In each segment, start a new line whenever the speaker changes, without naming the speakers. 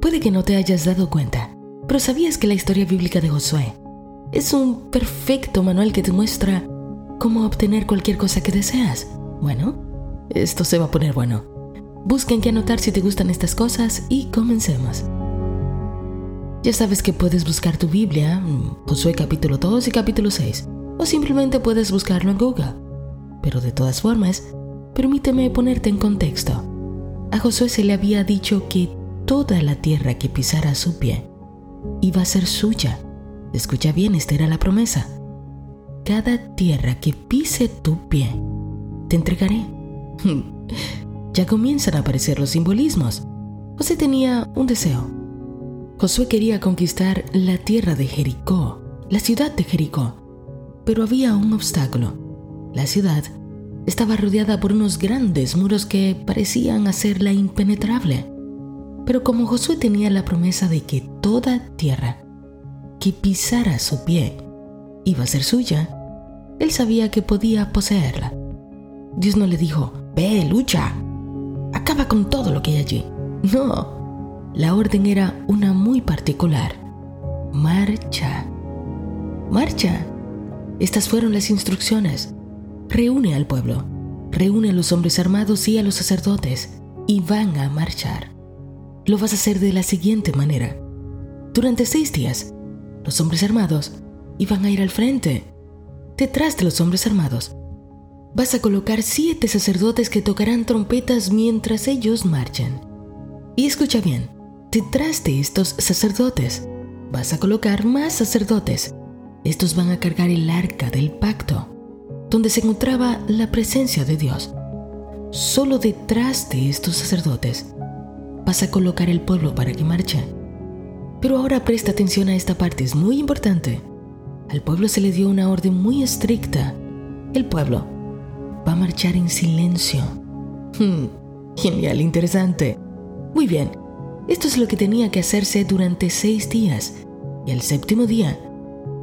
Puede que no te hayas dado cuenta, pero ¿sabías que la historia bíblica de Josué es un perfecto manual que te muestra cómo obtener cualquier cosa que deseas? Bueno, esto se va a poner bueno. Busca en qué anotar si te gustan estas cosas y comencemos. Ya sabes que puedes buscar tu Biblia, Josué capítulo 2 y capítulo 6, o simplemente puedes buscarlo en Google. Pero de todas formas, permíteme ponerte en contexto. A Josué se le había dicho que toda la tierra que pisara su pie iba a ser suya. Escucha bien, esta era la promesa. Cada tierra que pise tu pie, te entregaré. ya comienzan a aparecer los simbolismos. José tenía un deseo. Josué quería conquistar la tierra de Jericó, la ciudad de Jericó, pero había un obstáculo. La ciudad estaba rodeada por unos grandes muros que parecían hacerla impenetrable. Pero como Josué tenía la promesa de que toda tierra que pisara su pie iba a ser suya, él sabía que podía poseerla. Dios no le dijo, ve, lucha, acaba con todo lo que hay allí. No, la orden era una muy particular. Marcha. Marcha. Estas fueron las instrucciones. Reúne al pueblo, reúne a los hombres armados y a los sacerdotes, y van a marchar. Lo vas a hacer de la siguiente manera. Durante seis días, los hombres armados iban a ir al frente. Detrás de los hombres armados, vas a colocar siete sacerdotes que tocarán trompetas mientras ellos marchan. Y escucha bien, detrás de estos sacerdotes, vas a colocar más sacerdotes. Estos van a cargar el arca del pacto donde se encontraba la presencia de Dios. Solo detrás de estos sacerdotes vas a colocar el pueblo para que marche. Pero ahora presta atención a esta parte, es muy importante. Al pueblo se le dio una orden muy estricta. El pueblo va a marchar en silencio. Hmm, genial, interesante. Muy bien, esto es lo que tenía que hacerse durante seis días. Y el séptimo día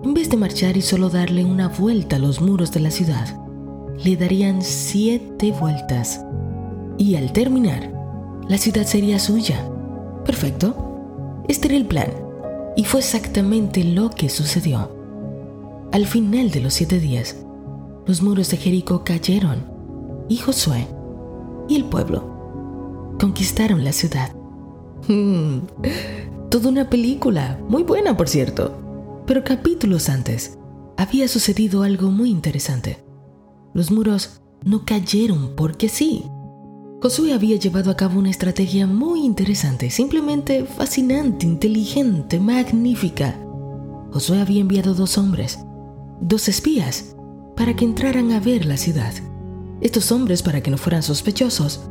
en vez de marchar y solo darle una vuelta a los muros de la ciudad, le darían siete vueltas. Y al terminar, la ciudad sería suya. Perfecto. Este era el plan. Y fue exactamente lo que sucedió. Al final de los siete días, los muros de Jericó cayeron y Josué y el pueblo conquistaron la ciudad. Hmm, toda una película, muy buena por cierto. Pero capítulos antes había sucedido algo muy interesante. Los muros no cayeron porque sí. Josué había llevado a cabo una estrategia muy interesante, simplemente fascinante, inteligente, magnífica. Josué había enviado dos hombres, dos espías, para que entraran a ver la ciudad. Estos hombres, para que no fueran sospechosos,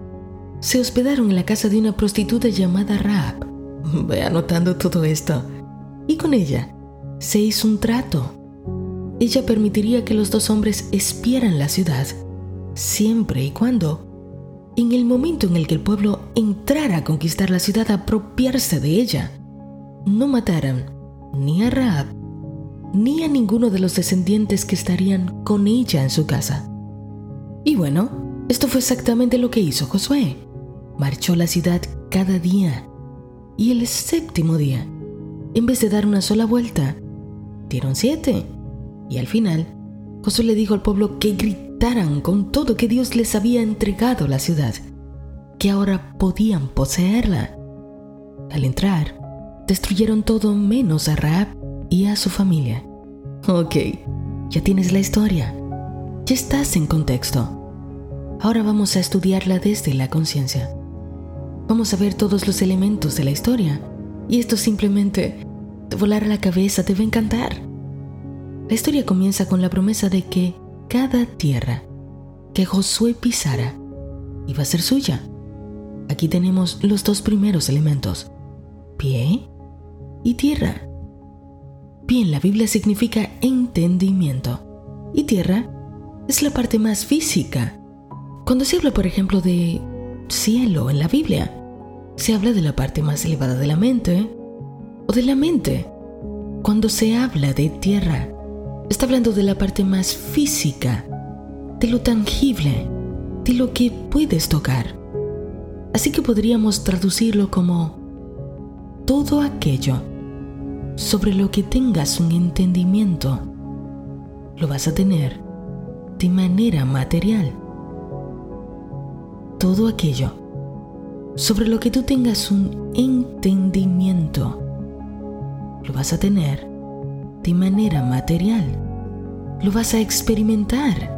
se hospedaron en la casa de una prostituta llamada Raab. Ve anotando todo esto. Y con ella se hizo un trato. Ella permitiría que los dos hombres espieran la ciudad, siempre y cuando, en el momento en el que el pueblo entrara a conquistar la ciudad, apropiarse de ella, no mataran ni a Raab ni a ninguno de los descendientes que estarían con ella en su casa. Y bueno, esto fue exactamente lo que hizo Josué. Marchó la ciudad cada día y el séptimo día, en vez de dar una sola vuelta, dieron siete. Y al final, Josué le dijo al pueblo que con todo que Dios les había entregado la ciudad, que ahora podían poseerla. Al entrar, destruyeron todo menos a Raab y a su familia. Ok, ya tienes la historia. Ya estás en contexto. Ahora vamos a estudiarla desde la conciencia. Vamos a ver todos los elementos de la historia. Y esto simplemente te volará la cabeza, te va a encantar. La historia comienza con la promesa de que cada tierra que Josué pisara iba a ser suya. Aquí tenemos los dos primeros elementos, pie y tierra. Pie en la Biblia significa entendimiento y tierra es la parte más física. Cuando se habla, por ejemplo, de cielo en la Biblia, se habla de la parte más elevada de la mente o de la mente. Cuando se habla de tierra, está hablando de la parte más física, de lo tangible, de lo que puedes tocar. Así que podríamos traducirlo como todo aquello sobre lo que tengas un entendimiento, lo vas a tener de manera material. Todo aquello sobre lo que tú tengas un entendimiento, lo vas a tener de manera material. Lo vas a experimentar.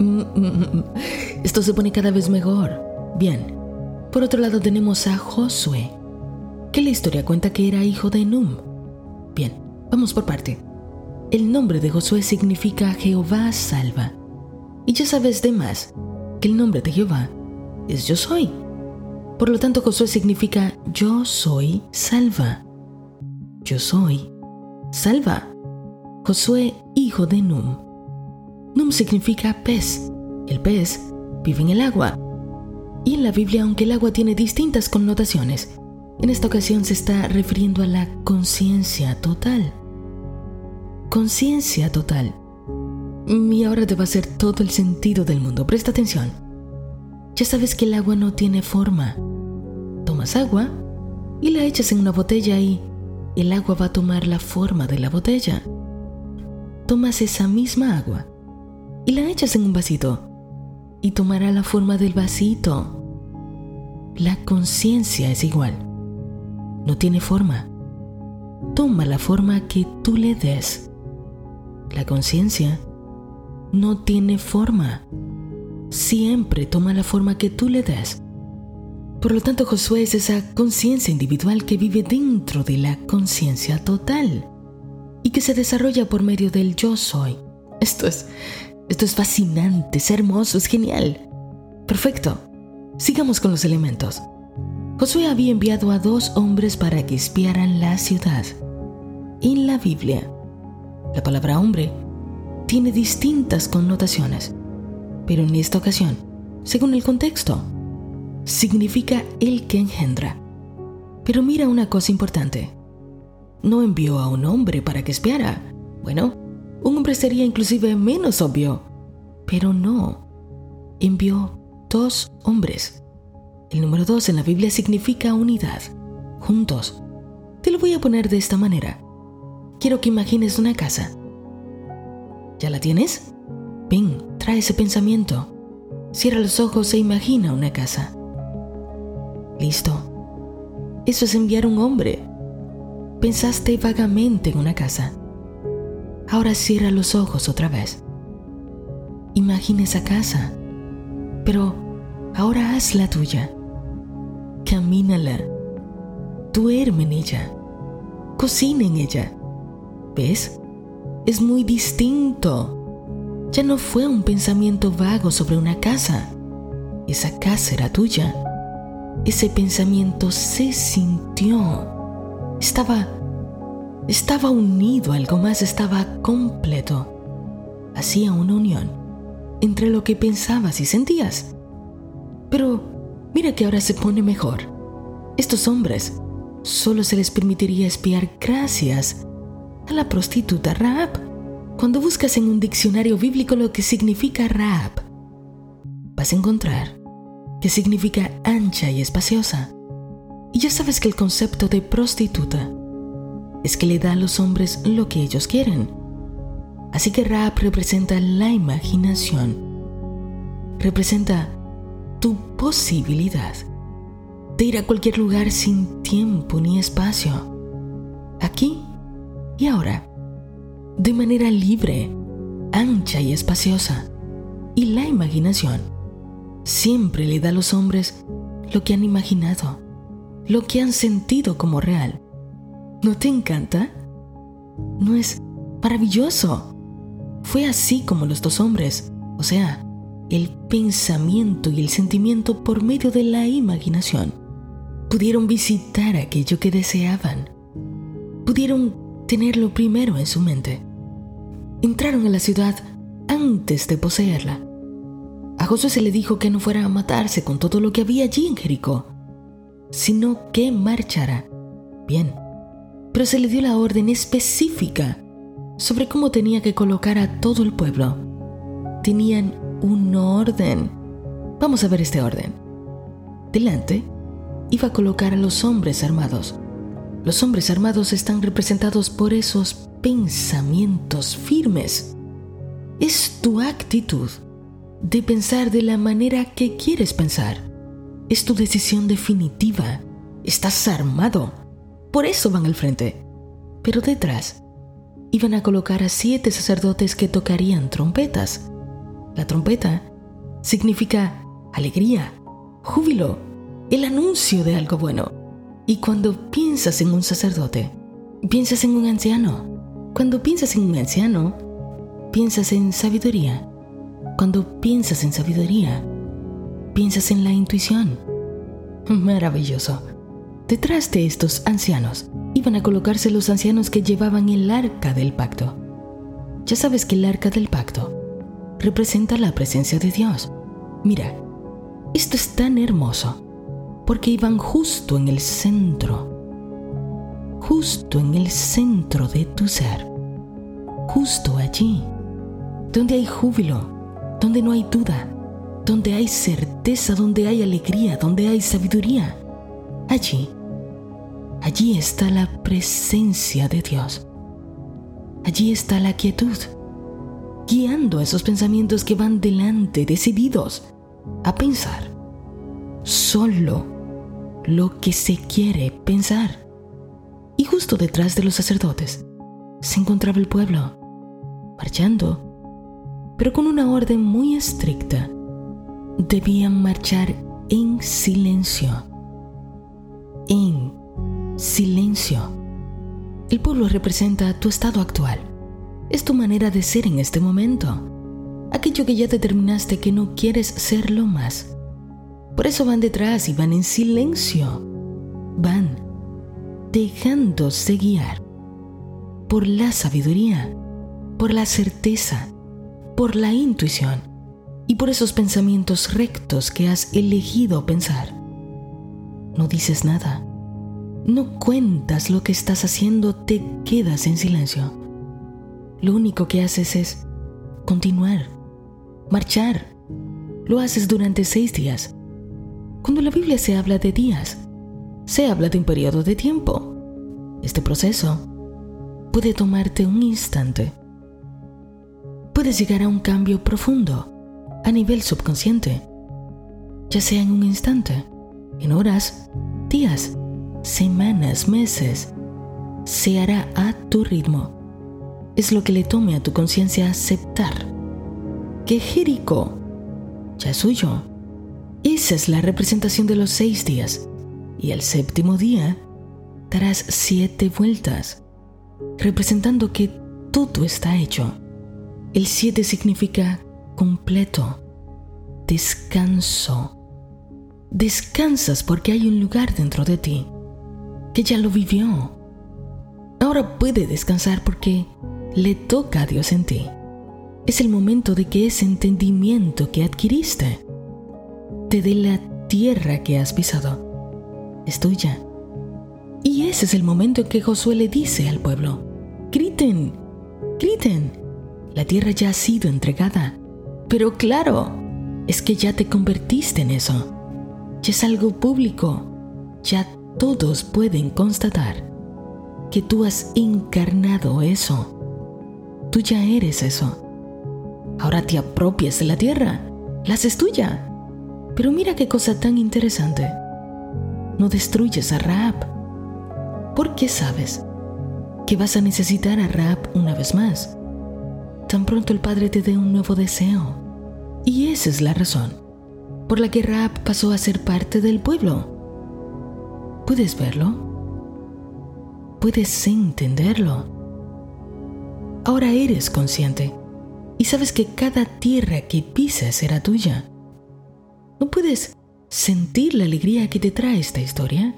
Mm, mm, mm, Esto se pone cada vez mejor. Bien. Por otro lado tenemos a Josué, que la historia cuenta que era hijo de Num. Bien, vamos por parte. El nombre de Josué significa Jehová salva. Y ya sabes de más que el nombre de Jehová es yo soy. Por lo tanto, Josué significa yo soy salva. Yo soy salva. Josué, hijo de Num. Num significa pez. El pez vive en el agua. Y en la Biblia, aunque el agua tiene distintas connotaciones, en esta ocasión se está refiriendo a la conciencia total. Conciencia total. Y ahora te va a hacer todo el sentido del mundo. Presta atención. Ya sabes que el agua no tiene forma. Tomas agua y la echas en una botella y el agua va a tomar la forma de la botella. Tomas esa misma agua y la echas en un vasito y tomará la forma del vasito. La conciencia es igual. No tiene forma. Toma la forma que tú le des. La conciencia no tiene forma. Siempre toma la forma que tú le des. Por lo tanto, Josué es esa conciencia individual que vive dentro de la conciencia total y que se desarrolla por medio del yo soy. Esto es, esto es fascinante, es hermoso, es genial. Perfecto. Sigamos con los elementos. Josué había enviado a dos hombres para que espiaran la ciudad. En la Biblia, la palabra hombre tiene distintas connotaciones, pero en esta ocasión, según el contexto, significa el que engendra. Pero mira una cosa importante. No envió a un hombre para que espiara. Bueno, un hombre sería inclusive menos obvio. Pero no. Envió dos hombres. El número dos en la Biblia significa unidad, juntos. Te lo voy a poner de esta manera. Quiero que imagines una casa. ¿Ya la tienes? Ven, trae ese pensamiento. Cierra los ojos e imagina una casa. Listo. Eso es enviar un hombre. Pensaste vagamente en una casa. Ahora cierra los ojos otra vez. Imagina esa casa. Pero ahora haz la tuya. Camínala. Duerme en ella. Cocina en ella. ¿Ves? Es muy distinto. Ya no fue un pensamiento vago sobre una casa. Esa casa era tuya ese pensamiento se sintió. Estaba, estaba unido, algo más estaba completo. Hacía una unión entre lo que pensabas y sentías. Pero mira que ahora se pone mejor. Estos hombres solo se les permitiría espiar gracias a la prostituta Raab. Cuando buscas en un diccionario bíblico lo que significa Raab, vas a encontrar que significa ancha y espaciosa. Y ya sabes que el concepto de prostituta es que le da a los hombres lo que ellos quieren. Así que rap representa la imaginación. Representa tu posibilidad de ir a cualquier lugar sin tiempo ni espacio. Aquí y ahora. De manera libre, ancha y espaciosa. Y la imaginación siempre le da a los hombres lo que han imaginado, lo que han sentido como real. ¿No te encanta? ¿No es maravilloso? Fue así como los dos hombres, o sea, el pensamiento y el sentimiento por medio de la imaginación, pudieron visitar aquello que deseaban. Pudieron tenerlo primero en su mente. Entraron a la ciudad antes de poseerla a Josué se le dijo que no fuera a matarse con todo lo que había allí en Jericó, sino que marchara. Bien, pero se le dio la orden específica sobre cómo tenía que colocar a todo el pueblo. Tenían un orden. Vamos a ver este orden. Delante iba a colocar a los hombres armados, Los hombres armados están representados por esos pensamientos firmes. Es tu actitud de pensar de la manera que quieres pensar. Es tu decisión definitiva. Estás armado. Por eso van al frente. Pero detrás iban a colocar a siete sacerdotes que tocarían trompetas. La trompeta significa alegría, júbilo, el anuncio de algo bueno. Y cuando piensas en un sacerdote, piensas en un anciano. Cuando piensas en un anciano, piensas en sabiduría. Cuando piensas en sabiduría, piensas en la intuición. Maravilloso. Detrás de estos ancianos iban a colocarse los ancianos que llevaban el arca del pacto. Ya sabes que el arca del pacto representa la presencia de Dios. Mira, esto es tan hermoso porque iban justo en el centro, justo en el centro de tu ser, justo allí, donde hay júbilo, donde no hay duda, donde hay certeza, donde hay alegría, donde hay sabiduría. Allí, allí está la presencia de Dios. Allí está la quietud, guiando a esos pensamientos que van delante, decididos a pensar solo lo que se quiere pensar. Y justo detrás de los sacerdotes se encontraba el pueblo, marchando, pero con una orden muy estricta. Debían marchar en silencio. En silencio. El pueblo representa tu estado actual. Es tu manera de ser en este momento. Aquello que ya determinaste que no quieres serlo más. Por eso van detrás y van en silencio. Van dejándose guiar por la sabiduría, por la certeza, por la intuición y por esos pensamientos rectos que has elegido pensar. No dices nada, no cuentas lo que estás haciendo, te quedas en silencio. Lo único que haces es continuar, marchar. Lo haces durante seis días cuando la Biblia se habla de días, se habla de un periodo de tiempo. Este proceso puede tomarte un instante. Puedes llegar a un cambio profundo a nivel subconsciente, ya sea en un instante, en horas, días, semanas, meses. Se hará a tu ritmo. Es lo que le tome a tu conciencia aceptar que Jericó ya es suyo esa es la representación de los seis días. Y el séptimo día darás siete vueltas, representando que todo está hecho. El siete significa completo, descanso. Descansas porque hay un lugar dentro de ti que ya lo vivió. Ahora puede descansar porque le toca a Dios en ti. Es el momento de que ese entendimiento que adquiriste de la tierra que has pisado. Es tuya. Y ese es el momento en que Josué le dice al pueblo, griten, griten, la tierra ya ha sido entregada. Pero claro, es que ya te convertiste en eso. Ya es algo público. Ya todos pueden constatar que tú has encarnado eso. Tú ya eres eso. Ahora te apropias de la tierra. La haces tuya. Pero mira qué cosa tan interesante. No destruyes a Raab, porque sabes que vas a necesitar a Raab una vez más. Tan pronto el Padre te dé un nuevo deseo. Y esa es la razón por la que Raab pasó a ser parte del pueblo. ¿Puedes verlo? ¿Puedes entenderlo? Ahora eres consciente y sabes que cada tierra que pises será tuya. ¿No puedes sentir la alegría que te trae esta historia?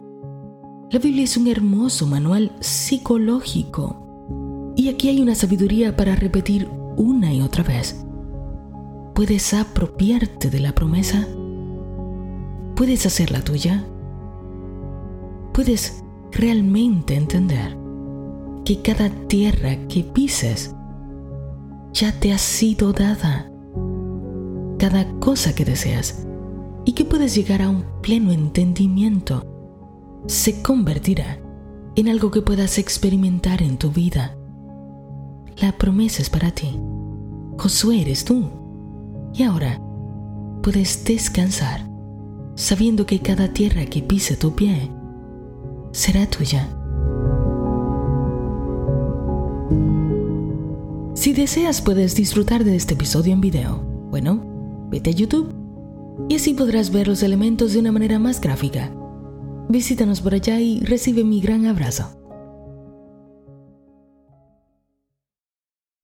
La Biblia es un hermoso manual psicológico y aquí hay una sabiduría para repetir una y otra vez. ¿Puedes apropiarte de la promesa? ¿Puedes hacerla tuya? ¿Puedes realmente entender que cada tierra que pises ya te ha sido dada? Cada cosa que deseas y que puedes llegar a un pleno entendimiento, se convertirá en algo que puedas experimentar en tu vida. La promesa es para ti. Josué eres tú. Y ahora puedes descansar sabiendo que cada tierra que pise tu pie será tuya. Si deseas puedes disfrutar de este episodio en video. Bueno, vete a YouTube y así podrás ver los elementos de una manera más gráfica. Visítanos por allá y recibe mi gran abrazo.